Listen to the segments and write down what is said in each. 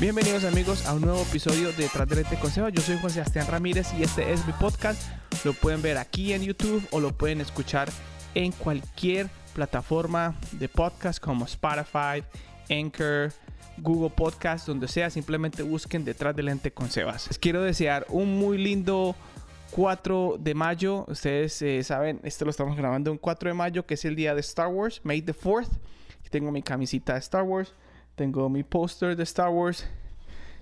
Bienvenidos amigos a un nuevo episodio de Tras del Lente con Seba. Yo soy Juan Sebastián Ramírez y este es mi podcast. Lo pueden ver aquí en YouTube o lo pueden escuchar en cualquier plataforma de podcast como Spotify, Anchor, Google Podcast, donde sea. Simplemente busquen Detrás del Lente con Sebas. Les quiero desear un muy lindo 4 de mayo. Ustedes eh, saben, esto lo estamos grabando un 4 de mayo, que es el día de Star Wars, May the 4th. Aquí tengo mi camisita de Star Wars, tengo mi póster de Star Wars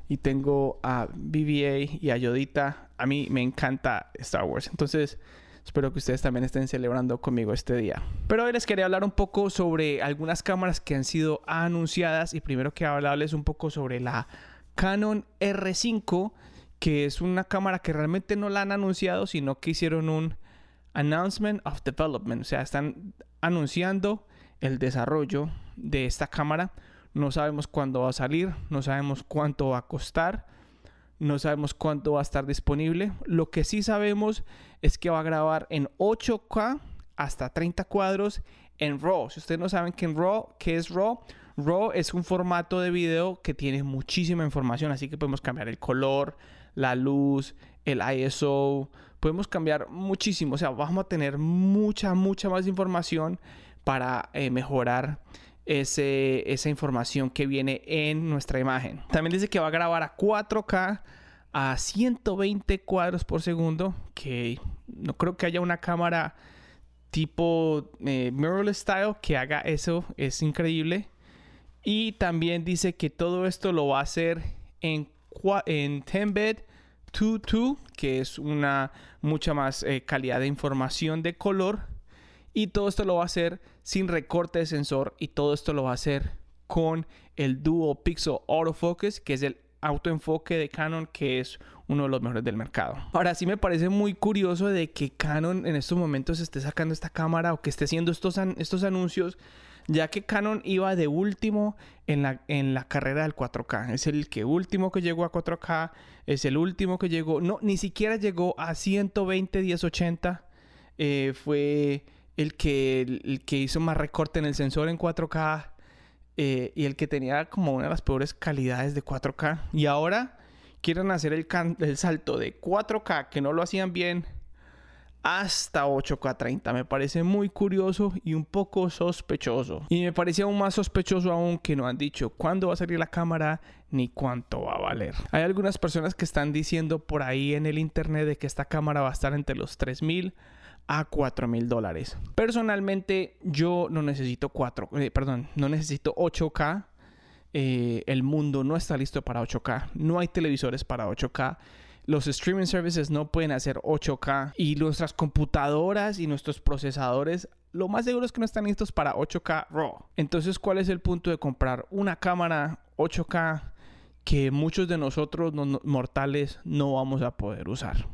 y tengo a BBA y a Yodita. A mí me encanta Star Wars. Entonces, espero que ustedes también estén celebrando conmigo este día. Pero hoy les quería hablar un poco sobre algunas cámaras que han sido anunciadas y primero que hablarles un poco sobre la Canon R5 que es una cámara que realmente no la han anunciado, sino que hicieron un announcement of development, o sea, están anunciando el desarrollo de esta cámara. No sabemos cuándo va a salir, no sabemos cuánto va a costar, no sabemos cuánto va a estar disponible. Lo que sí sabemos es que va a grabar en 8K hasta 30 cuadros en RAW. Si ustedes no saben qué, RAW, es RAW, RAW es un formato de video que tiene muchísima información, así que podemos cambiar el color, la luz, el ISO. Podemos cambiar muchísimo. O sea, vamos a tener mucha, mucha más información para eh, mejorar esa información que viene en nuestra imagen. También dice que va a grabar a 4K a 120 cuadros por segundo, que no creo que haya una cámara tipo eh, mirrorless style que haga eso, es increíble. Y también dice que todo esto lo va a hacer en en 10-bit 2.2, que es una mucha más eh, calidad de información de color. Y todo esto lo va a hacer sin recorte de sensor y todo esto lo va a hacer con el Dual Pixel Autofocus, que es el autoenfoque de Canon, que es uno de los mejores del mercado. Ahora sí me parece muy curioso de que Canon en estos momentos esté sacando esta cámara o que esté haciendo estos, estos anuncios ya que Canon iba de último en la, en la carrera del 4K. Es el que último que llegó a 4K, es el último que llegó, no, ni siquiera llegó a 120 1080. Eh, fue el que, el, que hizo más recorte en el sensor en 4K eh, y el que tenía como una de las peores calidades de 4K. Y ahora quieren hacer el, el salto de 4K, que no lo hacían bien hasta 8K30. Me parece muy curioso y un poco sospechoso. Y me parece aún más sospechoso aún que no han dicho cuándo va a salir la cámara ni cuánto va a valer. Hay algunas personas que están diciendo por ahí en el internet de que esta cámara va a estar entre los 3000 a 4 mil dólares. Personalmente, yo no necesito 4, eh, perdón, no necesito 8K. Eh, el mundo no está listo para 8K. No hay televisores para 8K los streaming services no pueden hacer 8K y nuestras computadoras y nuestros procesadores lo más seguro es que no están listos para 8K RAW. Entonces, ¿cuál es el punto de comprar una cámara 8K que muchos de nosotros mortales no vamos a poder usar?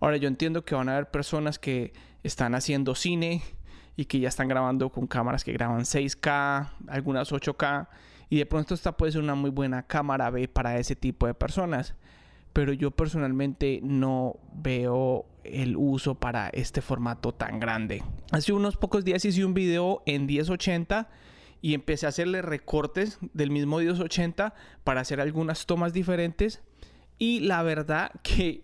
Ahora, yo entiendo que van a haber personas que están haciendo cine y que ya están grabando con cámaras que graban 6K, algunas 8K, y de pronto esta puede ser una muy buena cámara B para ese tipo de personas pero yo personalmente no veo el uso para este formato tan grande. Hace unos pocos días hice un video en 1080 y empecé a hacerle recortes del mismo 1080 para hacer algunas tomas diferentes y la verdad que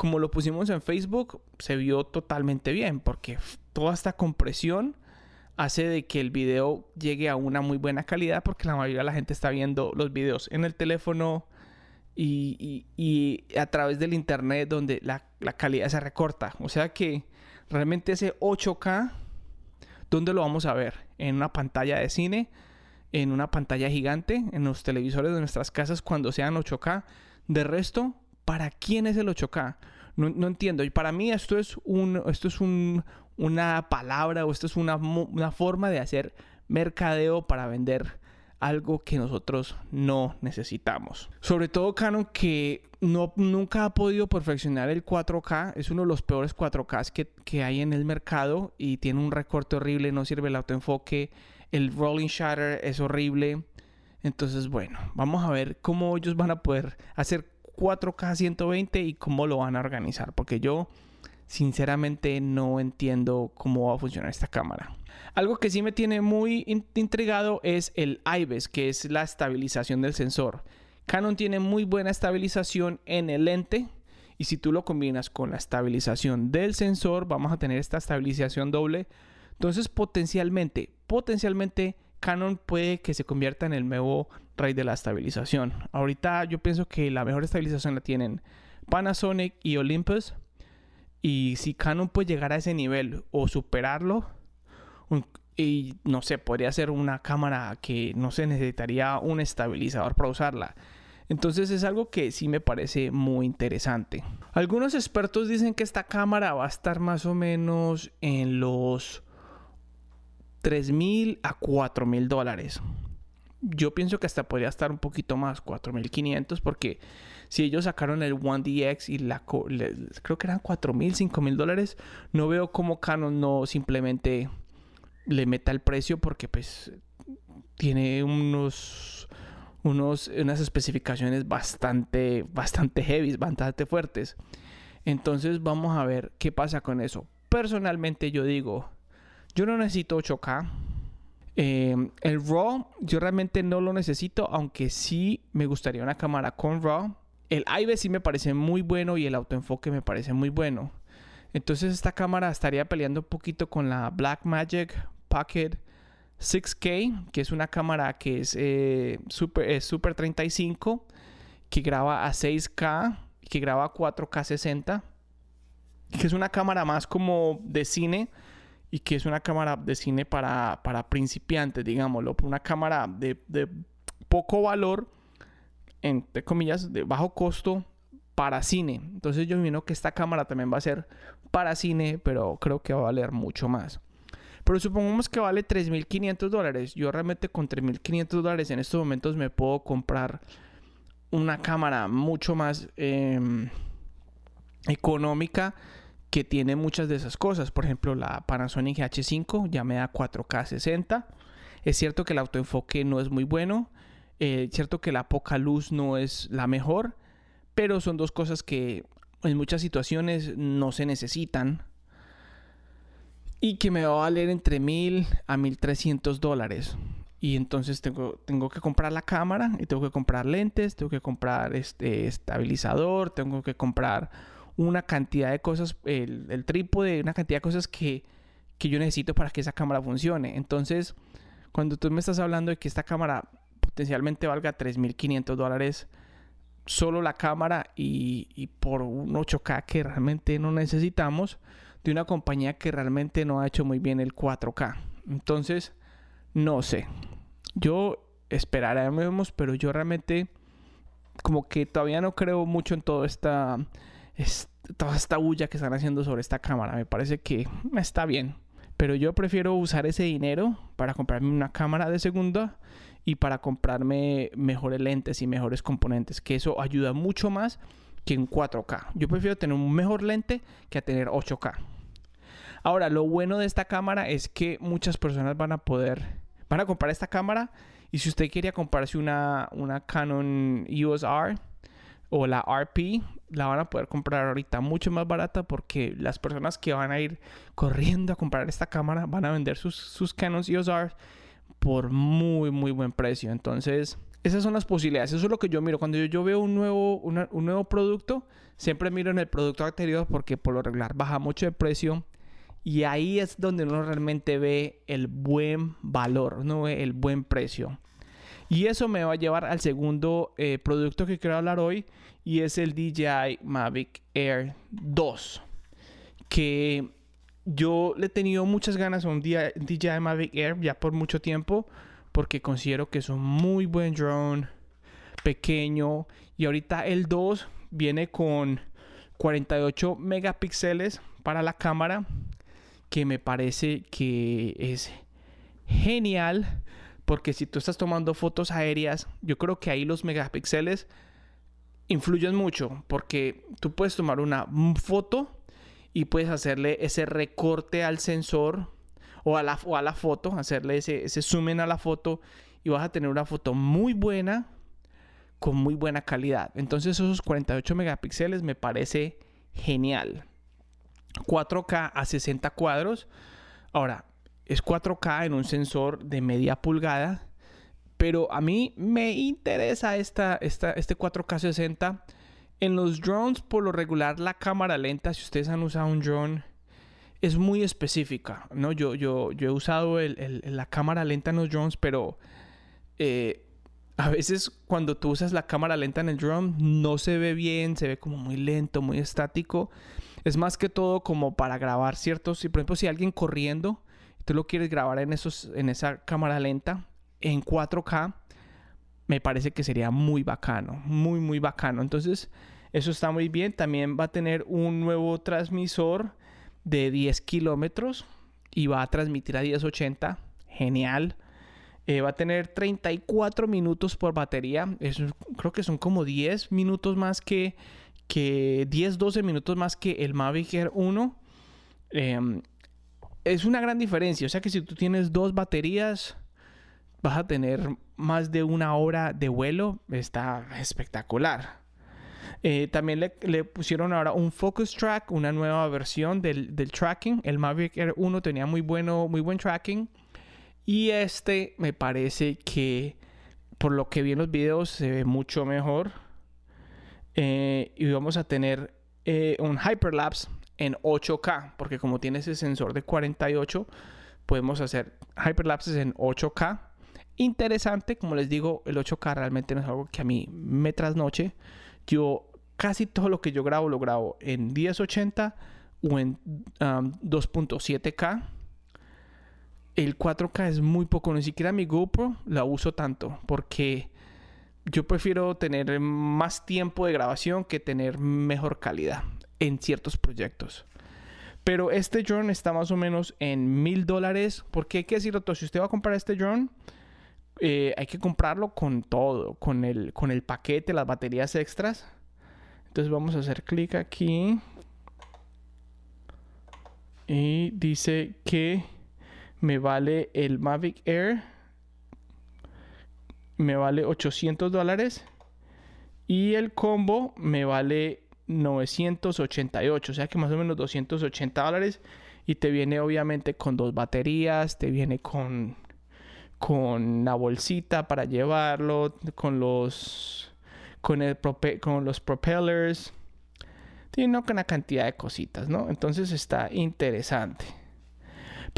como lo pusimos en Facebook se vio totalmente bien porque toda esta compresión hace de que el video llegue a una muy buena calidad porque la mayoría de la gente está viendo los videos en el teléfono y, a través del internet donde la, calidad se recorta. O sea que realmente ese 8K, ¿dónde lo vamos a ver? En una pantalla de cine, en una pantalla gigante, en los televisores de nuestras casas cuando sean 8K. De resto, ¿para quién es el 8K? No, entiendo. Y para mí esto es, un, esto es una palabra o esto es una, una forma de hacer mercadeo para vender algo que nosotros no necesitamos. Sobre todo Canon que no, nunca ha podido perfeccionar el 4K, es uno de los peores 4Ks que, que hay en el mercado y tiene un recorte horrible, no sirve el autoenfoque, el rolling shutter es horrible. Entonces, bueno, vamos a ver cómo ellos van a poder hacer 4K 120 y cómo lo van a organizar, porque yo sinceramente no entiendo cómo va a funcionar esta cámara. Algo que sí me tiene muy intrigado es el IBES, que es la estabilización del sensor. Canon tiene muy buena estabilización en el lente y si tú lo combinas con la estabilización del sensor, vamos a tener esta estabilización doble. Entonces potencialmente, potencialmente Canon puede que se convierta en el nuevo rey de la estabilización. Ahorita yo pienso que la mejor estabilización la tienen Panasonic y Olympus. Y si Canon puede llegar a ese nivel o superarlo, y no sé, podría ser una cámara que no se necesitaría un estabilizador para usarla. Entonces es algo que sí me parece muy interesante. Algunos expertos dicen que esta cámara va a estar más o menos en los 3 mil a 4 mil dólares. Yo pienso que hasta podría estar un poquito más, 4.500, porque si ellos sacaron el One dx y la creo que eran 4.000, mil dólares, no veo cómo Canon no simplemente le meta el precio porque pues tiene unos, unos unas especificaciones bastante bastante heavy, bastante fuertes. Entonces vamos a ver qué pasa con eso. Personalmente yo digo, yo no necesito 8K. Eh, el RAW yo realmente no lo necesito, aunque sí me gustaría una cámara con RAW. El IBE sí me parece muy bueno y el autoenfoque me parece muy bueno. Entonces esta cámara estaría peleando un poquito con la Blackmagic Pocket 6K, que es una cámara que es, eh, super, Super 35, que graba a 6K, que graba a 4K 60, que es una cámara más como de cine y que es una cámara de cine para, para principiantes, digámoslo, una cámara de, poco valor, entre comillas, de bajo costo para cine. Entonces yo imagino que esta cámara también va a ser para cine, pero creo que va a valer mucho más. Pero supongamos que vale 3.500 dólares. Yo realmente con 3.500 dólares en estos momentos me puedo comprar una cámara mucho más em, económica que tiene muchas de esas cosas. Por ejemplo, la Panasonic H5 ya me da 4K 60. Es cierto que el autoenfoque no es muy bueno. Eh, es cierto que la poca luz no es la mejor. Pero son dos cosas que en muchas situaciones no se necesitan. Y que me va a valer entre 1000 a 1300 dólares. Y entonces tengo, tengo que comprar la cámara y tengo que comprar lentes, tengo que comprar este estabilizador, tengo que comprar una cantidad de cosas, el, el trípode, una cantidad de cosas que, que yo necesito para que esa cámara funcione. Entonces, cuando tú me estás hablando de que esta cámara potencialmente valga 3.500 dólares, solo la cámara y, y, por un 8K que realmente no necesitamos, de una compañía que realmente no ha hecho muy bien el 4K. Entonces, no sé. Yo esperaremos, pero yo realmente como que todavía no creo mucho en toda esta toda esta bulla que están haciendo sobre esta cámara. Me parece que está bien. Pero yo prefiero usar ese dinero para comprarme una cámara de segunda y para comprarme mejores lentes y mejores componentes. Que eso ayuda mucho más que en 4K. Yo prefiero tener un mejor lente que a tener 8K. Ahora, lo bueno de esta cámara es que muchas personas van a poder, van a comprar esta cámara y si usted quería comprarse una, una Canon EOS R, o la RP la van a poder comprar ahorita mucho más barata porque las personas que van a ir corriendo a comprar esta cámara van a vender sus, sus Canon EOS R por muy muy buen precio. Entonces, esas son las posibilidades. Eso es lo que yo miro. Cuando yo, veo un nuevo, un nuevo producto, siempre miro en el producto anterior porque por lo regular baja mucho de precio. Y ahí es donde uno realmente ve el buen valor, no ve el buen precio. Y eso me va a llevar al segundo eh, producto que quiero hablar hoy y es el DJI Mavic Air 2. Que yo le he tenido muchas ganas a un DJI Mavic Air ya por mucho tiempo porque considero que es un muy buen drone, pequeño y ahorita el 2 viene con 48 megapíxeles para la cámara que me parece que es genial porque si tú estás tomando fotos aéreas, yo creo que ahí los megapíxeles influyen mucho. Porque tú puedes tomar una foto y puedes hacerle ese recorte al sensor o a la, foto, hacerle ese, ese zoom a la foto y vas a tener una foto muy buena con muy buena calidad. Entonces esos 48 megapíxeles me parece genial. 4K a 60 cuadros. Ahora, es 4K en un sensor de media pulgada, Pero a mí me interesa esta, esta, este 4K 60. En los drones, por lo regular, la cámara lenta, si ustedes han usado un drone, es muy específica, ¿no? Yo, yo, yo he usado la cámara lenta en los drones, pero eh, a veces cuando tú usas la cámara lenta en el drone no se ve bien, se ve como muy lento, muy estático. Es más que todo como para grabar ciertos, si por ejemplo si alguien corriendo, tú lo quieres grabar en esos en esa cámara lenta en 4K, me parece que sería muy bacano, muy muy bacano. Entonces, eso está muy bien. También va a tener un nuevo transmisor de 10 kilómetros y va a transmitir a 1080. Genial. Eh, va a tener 34 minutos por batería. creo que son como 10 minutos más que, que 10, 12 minutos más que el Mavic Air 1. Em, es una gran diferencia. O sea que si tú tienes dos baterías, vas a tener más de una hora de vuelo. Está espectacular. Eh, también le, pusieron ahora un Focus Track, una nueva versión del, tracking. El Mavic Air 1 tenía muy, bueno, muy buen tracking. Y este me parece que por lo que vi en los videos se ve mucho mejor. Eh, y vamos a tener eh, un hyperlapse en 8K, porque como tiene ese sensor de 48, podemos hacer hyperlapses en 8K. Interesante, como les digo, el 8K realmente no es algo que a mí me trasnoche. Yo casi todo lo que yo grabo lo grabo en 1080 o en 2.7K. Um, el 4K es muy poco, ni siquiera mi GoPro la uso tanto porque yo prefiero tener más tiempo de grabación que tener mejor calidad en ciertos proyectos. Pero este drone está más o menos en mil dólares. Porque hay que decirlo todo. Si usted va a comprar este drone, eh, hay que comprarlo con todo. Con el, con el paquete, las baterías extras. Entonces vamos a hacer clic aquí. Y dice que me vale el Mavic Air. Me vale 800 dólares. Y el combo me vale 988. O sea que más o menos 280 dólares. Y te viene obviamente con dos baterías. Te viene con, con una bolsita para llevarlo. Con los con, el con los propellers, tiene una cantidad de cositas, ¿no? Entonces está interesante.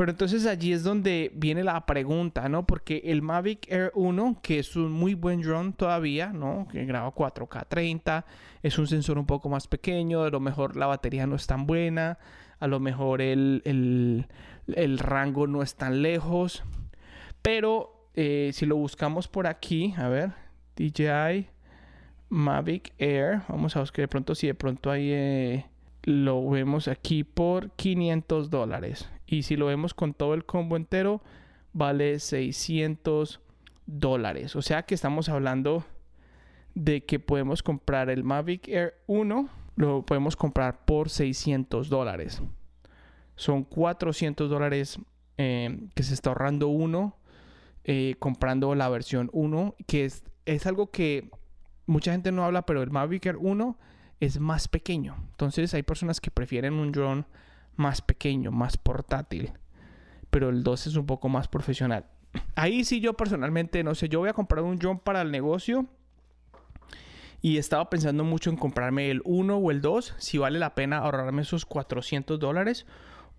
Pero entonces allí es donde viene la pregunta, ¿no? Porque el Mavic Air 1, que es un muy buen drone todavía, ¿no? Que graba 4K 30, es un sensor un poco más pequeño, a lo mejor la batería no es tan buena, a lo mejor el, el, rango no es tan lejos. Pero eh, si lo buscamos por aquí, a ver, DJI Mavic Air. Vamos a buscar de pronto si de pronto ahí eh, lo vemos aquí por 500 dólares. Y si lo vemos con todo el combo entero, vale 600 dólares. O sea que estamos hablando de que podemos comprar el Mavic Air 1, lo podemos comprar por 600 dólares. Son 400 dólares eh, que se está ahorrando uno eh, comprando la versión 1, que es, es algo que mucha gente no habla, pero el Mavic Air 1 es más pequeño. Entonces hay personas que prefieren un drone más pequeño, más portátil. Pero el 2 es un poco más profesional. Ahí sí yo personalmente, no sé, yo voy a comprar un drone para el negocio. Y estaba pensando mucho en comprarme el 1 o el 2, si vale la pena ahorrarme esos 400 dólares.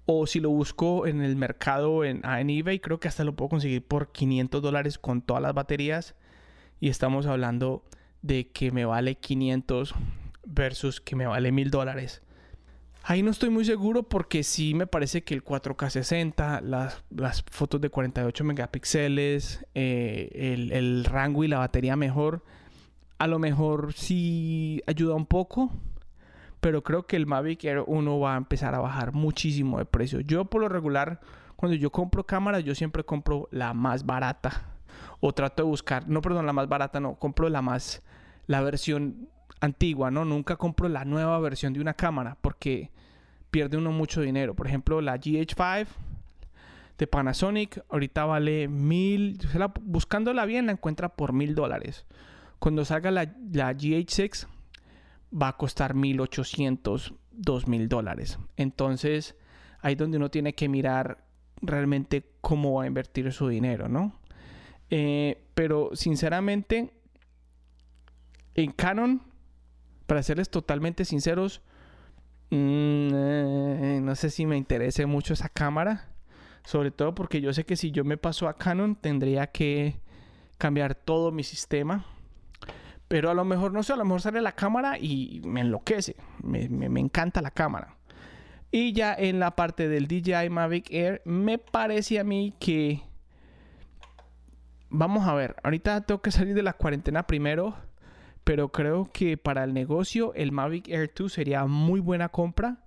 O si lo busco en el mercado en, en eBay, creo que hasta lo puedo conseguir por 500 dólares con todas las baterías. Y estamos hablando de que me vale 500 versus que me vale 1000 dólares. Ahí no estoy muy seguro porque sí me parece que el 4K 60, las, las fotos de 48 megapíxeles, eh, el, el, rango y la batería mejor, a lo mejor sí ayuda un poco, pero creo que el Mavic Air 1 va a empezar a bajar muchísimo de precio. Yo por lo regular, cuando yo compro cámaras, yo siempre compro la más barata o trato de buscar, no, perdón, la más barata, no, compro la más, la versión antigua, ¿no? Nunca compro la nueva versión de una cámara porque pierde uno mucho dinero. Por ejemplo, la GH5 de Panasonic ahorita vale mil, buscándola bien la encuentra por mil dólares. Cuando salga la, la GH6 va a costar 1800, 2000 dólares. Entonces, ahí donde uno tiene que mirar realmente cómo va a invertir su dinero, ¿no? Eh, pero sinceramente, en Canon, para serles totalmente sinceros, mm, eh, no sé si me interese mucho esa cámara. Sobre todo porque yo sé que si yo me paso a Canon tendría que cambiar todo mi sistema. Pero a lo mejor, no sé, a lo mejor sale la cámara y me enloquece. Me, me encanta la cámara. Y ya en la parte del DJI Mavic Air, me parece a mí que... Vamos a ver, ahorita tengo que salir de la cuarentena primero, pero creo que para el negocio el Mavic Air 2 sería muy buena compra.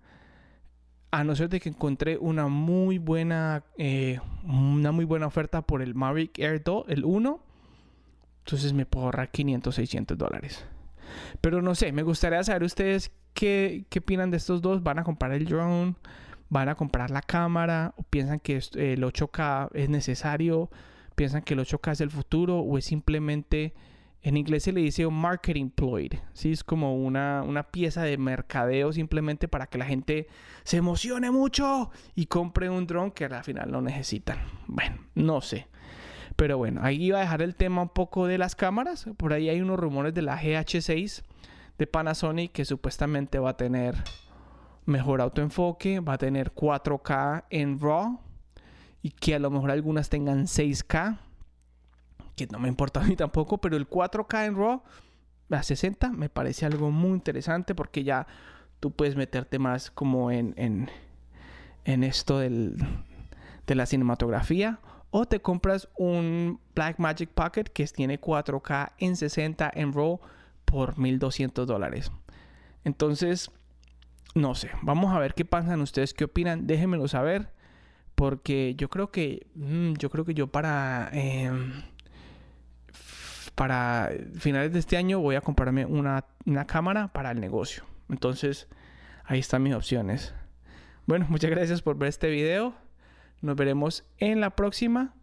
A no ser de que encontré una muy buena, eh, una muy buena oferta por el Mavic Air 2, el 1. Entonces me puedo ahorrar 500, 600 dólares. Pero no sé, me gustaría saber ustedes qué, qué opinan de estos dos. ¿Van a comprar el drone? ¿Van a comprar la cámara? ¿O piensan que el 8K es necesario? ¿Piensan que el 8K es el futuro? ¿O es simplemente, en inglés se le dice un marketing ploy? ¿sí? Es como una, una pieza de mercadeo simplemente para que la gente se emocione mucho y compre un drone que al final no necesitan. Bueno, no sé. Pero bueno, ahí iba a dejar el tema un poco de las cámaras. Por ahí hay unos rumores de la GH6 de Panasonic que supuestamente va a tener mejor autoenfoque, va a tener 4K en RAW y que a lo mejor algunas tengan 6K, que no me importa a mí tampoco, pero el 4K en RAW a 60 me parece algo muy interesante porque ya tú puedes meterte más como en, en, en esto del, de la cinematografía o te compras un Blackmagic Pocket que tiene 4K en 60 en RAW por 1200 dólares. Entonces, no sé, vamos a ver qué piensan ustedes, qué opinan, déjenmelo saber. Porque yo creo que, mm, yo creo que yo para, em, para finales de este año voy a comprarme una, una cámara para el negocio. Entonces, ahí están mis opciones. Bueno, muchas gracias por ver este video. Nos veremos en la próxima.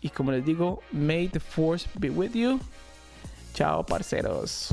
Y como les digo, may the force be with you. Chao, parceros.